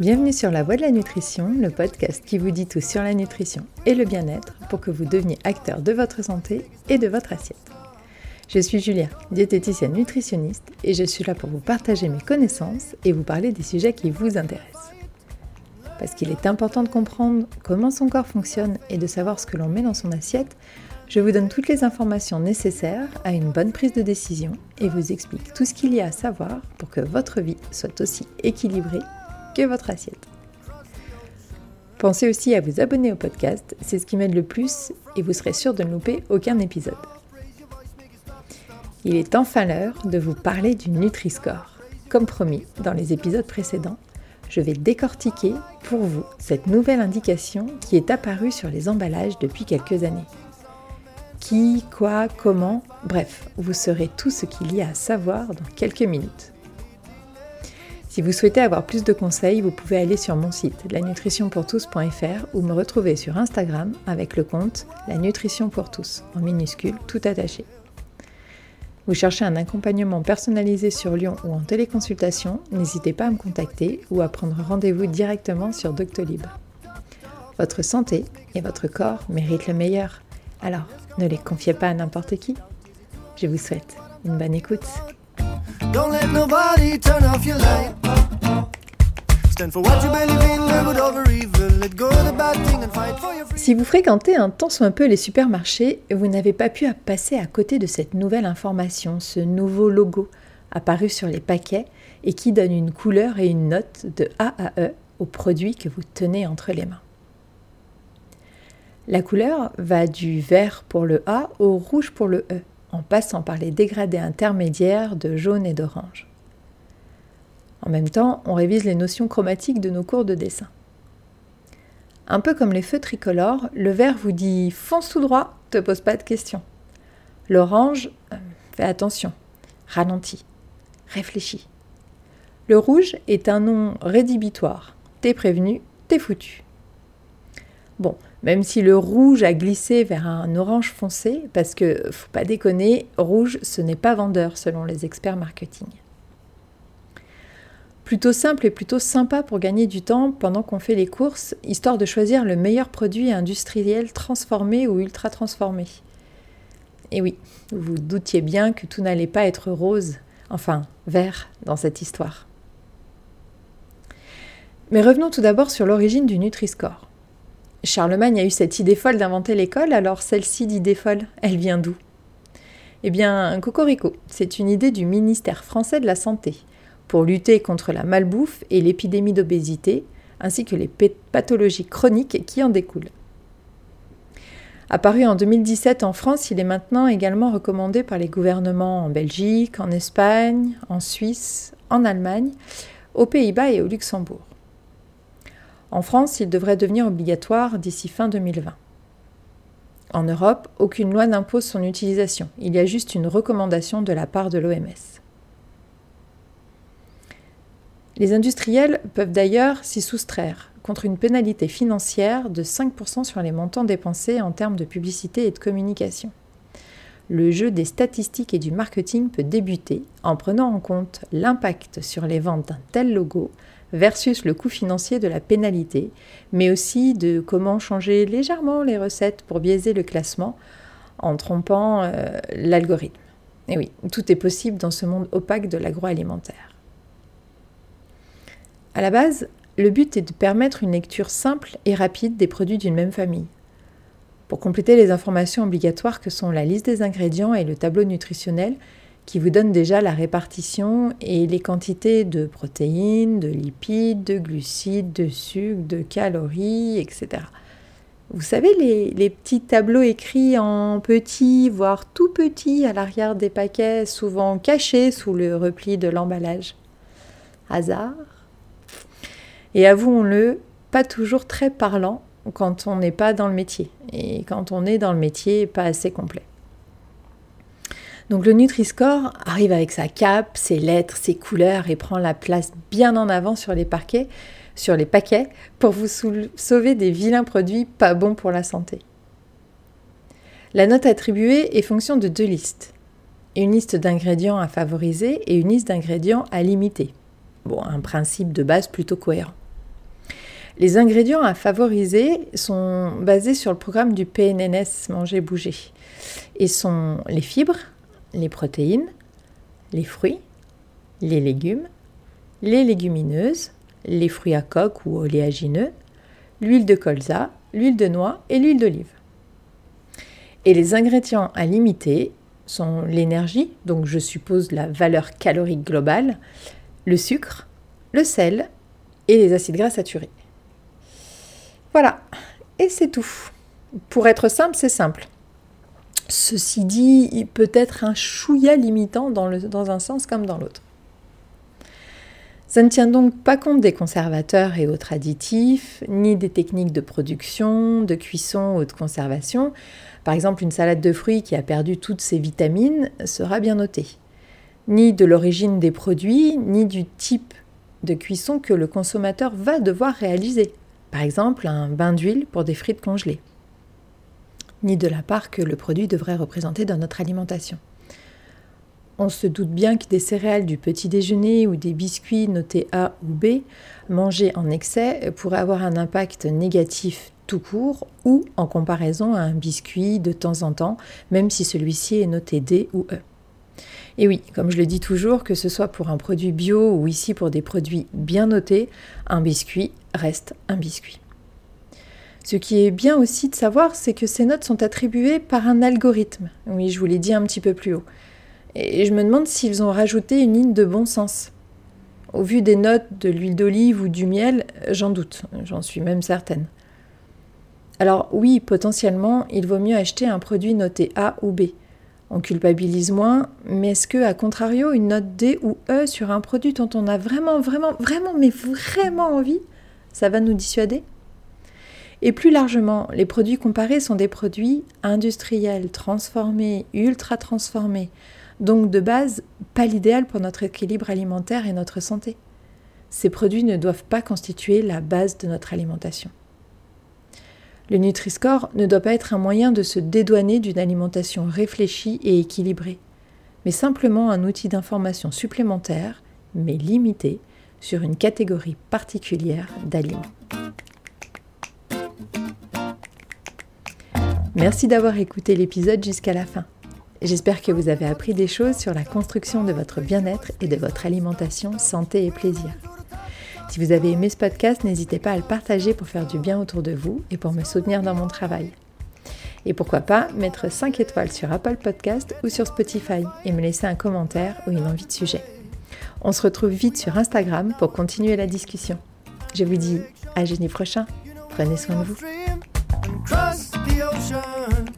Bienvenue sur La Voie de la Nutrition, le podcast qui vous dit tout sur la nutrition et le bien-être pour que vous deveniez acteur de votre santé et de votre assiette. Je suis Julia, diététicienne nutritionniste et je suis là pour vous partager mes connaissances et vous parler des sujets qui vous intéressent. Parce qu'il est important de comprendre comment son corps fonctionne et de savoir ce que l'on met dans son assiette je vous donne toutes les informations nécessaires à une bonne prise de décision et vous explique tout ce qu'il y a à savoir pour que votre vie soit aussi équilibrée que votre assiette. Pensez aussi à vous abonner au podcast, c'est ce qui m'aide le plus et vous serez sûr de ne louper aucun épisode. Il est enfin l'heure de vous parler du Nutri-Score. Comme promis dans les épisodes précédents, je vais décortiquer pour vous cette nouvelle indication qui est apparue sur les emballages depuis quelques années qui, quoi, comment, bref, vous saurez tout ce qu'il y a à savoir dans quelques minutes. Si vous souhaitez avoir plus de conseils, vous pouvez aller sur mon site lanutritionpourtous.fr ou me retrouver sur Instagram avec le compte La Nutrition pour tous, en minuscule, tout attaché. Vous cherchez un accompagnement personnalisé sur Lyon ou en téléconsultation, n'hésitez pas à me contacter ou à prendre rendez-vous directement sur Doctolib. Votre santé et votre corps méritent le meilleur. Alors, ne les confiez pas à n'importe qui. Je vous souhaite une bonne écoute. Si vous fréquentez un tant soit un peu les supermarchés, vous n'avez pas pu passer à côté de cette nouvelle information, ce nouveau logo apparu sur les paquets et qui donne une couleur et une note de A à E aux produits que vous tenez entre les mains. La couleur va du vert pour le A au rouge pour le E, en passant par les dégradés intermédiaires de jaune et d'orange. En même temps, on révise les notions chromatiques de nos cours de dessin. Un peu comme les feux tricolores, le vert vous dit fonce tout droit, te pose pas de questions. L'orange, euh, fais attention, ralentis, réfléchis. Le rouge est un nom rédhibitoire. T'es prévenu, t'es foutu. Bon, même si le rouge a glissé vers un orange foncé, parce que faut pas déconner, rouge ce n'est pas vendeur selon les experts marketing. Plutôt simple et plutôt sympa pour gagner du temps pendant qu'on fait les courses, histoire de choisir le meilleur produit industriel transformé ou ultra transformé. Et oui, vous doutiez bien que tout n'allait pas être rose, enfin vert, dans cette histoire. Mais revenons tout d'abord sur l'origine du Nutri-Score. Charlemagne a eu cette idée folle d'inventer l'école, alors celle-ci d'idée folle, elle vient d'où? Eh bien, Cocorico, c'est une idée du ministère français de la Santé pour lutter contre la malbouffe et l'épidémie d'obésité, ainsi que les pathologies chroniques qui en découlent. Apparu en 2017 en France, il est maintenant également recommandé par les gouvernements en Belgique, en Espagne, en Suisse, en Allemagne, aux Pays-Bas et au Luxembourg. En France, il devrait devenir obligatoire d'ici fin 2020. En Europe, aucune loi n'impose son utilisation, il y a juste une recommandation de la part de l'OMS. Les industriels peuvent d'ailleurs s'y soustraire contre une pénalité financière de 5% sur les montants dépensés en termes de publicité et de communication. Le jeu des statistiques et du marketing peut débuter en prenant en compte l'impact sur les ventes d'un tel logo, versus le coût financier de la pénalité, mais aussi de comment changer légèrement les recettes pour biaiser le classement en trompant euh, l'algorithme. Et oui, tout est possible dans ce monde opaque de l'agroalimentaire. À la base, le but est de permettre une lecture simple et rapide des produits d'une même famille. Pour compléter les informations obligatoires que sont la liste des ingrédients et le tableau nutritionnel, qui vous donne déjà la répartition et les quantités de protéines, de lipides, de glucides, de sucre, de calories, etc. Vous savez, les, petits tableaux écrits en petit, voire tout petit à l'arrière des paquets, souvent cachés sous le repli de l'emballage. Hasard Et avouons-le, pas toujours très parlant quand on n'est pas dans le métier. Et quand on est dans le métier, pas assez complet. Donc le Nutri-Score arrive avec sa cape, ses lettres, ses couleurs et prend la place bien en avant sur les parquets, sur les paquets pour vous sauver des vilains produits pas bons pour la santé. La note attribuée est fonction de deux listes. Une liste d'ingrédients à favoriser et une liste d'ingrédients à limiter. Bon, un principe de base plutôt cohérent. Les ingrédients à favoriser sont basés sur le programme du PNNS Manger Bouger et sont les fibres, les protéines, les fruits, les légumes, les légumineuses, les fruits à coque ou oléagineux, l'huile de colza, l'huile de noix et l'huile d'olive. Et les ingrédients à limiter sont l'énergie, donc je suppose la valeur calorique globale, le sucre, le sel et les acides gras saturés. Voilà, et c'est tout. Pour être simple, c'est simple. Ceci dit, il peut être un chouïa limitant dans un sens comme dans l'autre. Ça ne tient donc pas compte des conservateurs et autres additifs, ni des techniques de production, de cuisson ou de conservation. Par exemple, une salade de fruits qui a perdu toutes ses vitamines sera bien notée. Ni de l'origine des produits, ni du type de cuisson que le consommateur va devoir réaliser. Par exemple, un bain d'huile pour des frites congelées. Ni de la part que le produit devrait représenter dans notre alimentation. On se doute bien que des céréales du petit déjeuner ou des biscuits notés A ou B, mangés en excès, pourraient avoir un impact négatif tout court ou en comparaison à un biscuit de temps en temps, même si celui-ci est noté D ou E. Et oui, comme je le dis toujours, que ce soit pour un produit bio ou ici pour des produits bien notés, un biscuit reste un biscuit. Ce qui est bien aussi de savoir, c'est que ces notes sont attribuées par un algorithme. Oui, je vous l'ai dit un petit peu plus haut. Et je me demande s'ils ont rajouté une ligne de bon sens. Au vu des notes de l'huile d'olive ou du miel, j'en doute, j'en suis même certaine. Alors oui, potentiellement, il vaut mieux acheter un produit noté A ou B. On culpabilise moins, mais est-ce que, à contrario, une note D ou E sur un produit dont on a vraiment, vraiment, vraiment, mais vraiment envie, ça va nous dissuader? Et plus largement, les produits comparés sont des produits industriels, transformés, ultra transformés, donc de base, pas l'idéal pour notre équilibre alimentaire et notre santé. Ces produits ne doivent pas constituer la base de notre alimentation. Le Nutri-Score ne doit pas être un moyen de se dédouaner d'une alimentation réfléchie et équilibrée, mais simplement un outil d'information supplémentaire, mais limité, sur une catégorie particulière d'aliments. Merci d'avoir écouté l'épisode jusqu'à la fin. J'espère que vous avez appris des choses sur la construction de votre bien-être et de votre alimentation, santé et plaisir. Si vous avez aimé ce podcast, n'hésitez pas à le partager pour faire du bien autour de vous et pour me soutenir dans mon travail. Et pourquoi pas mettre 5 étoiles sur Apple Podcast ou sur Spotify et me laisser un commentaire ou une envie de sujet. On se retrouve vite sur Instagram pour continuer la discussion. Je vous dis à jeudi prochain. Prenez soin de vous. ocean.